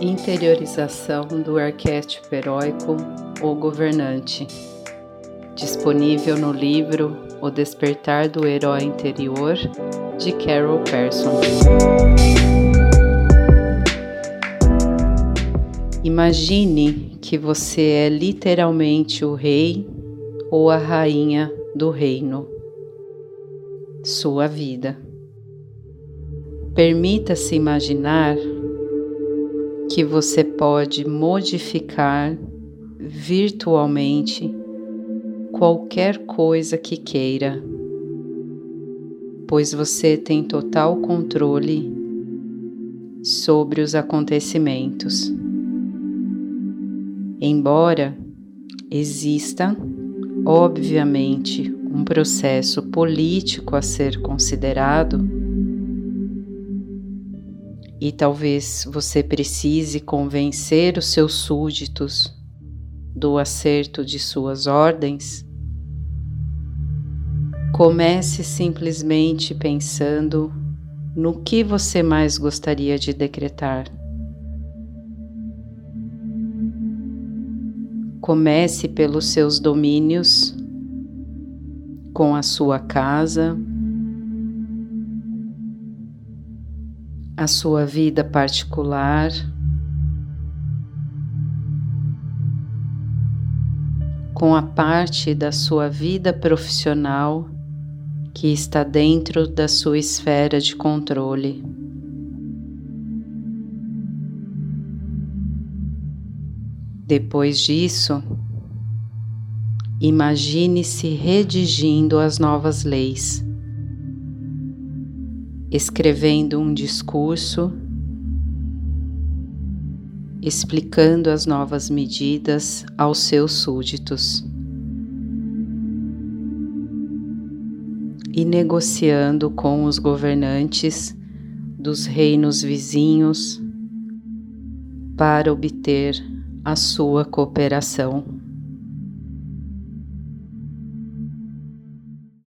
Interiorização do arquétipo heróico ou governante. Disponível no livro O Despertar do Herói Interior, de Carol Persson. Imagine que você é literalmente o rei ou a rainha do reino, sua vida. Permita-se imaginar que você pode modificar virtualmente qualquer coisa que queira, pois você tem total controle sobre os acontecimentos. Embora exista, obviamente, um processo político a ser considerado, e talvez você precise convencer os seus súditos do acerto de suas ordens, comece simplesmente pensando no que você mais gostaria de decretar. Comece pelos seus domínios, com a sua casa, a sua vida particular. Com a parte da sua vida profissional que está dentro da sua esfera de controle. Depois disso, imagine-se redigindo as novas leis escrevendo um discurso explicando as novas medidas aos seus súditos e negociando com os governantes dos reinos vizinhos para obter a sua cooperação.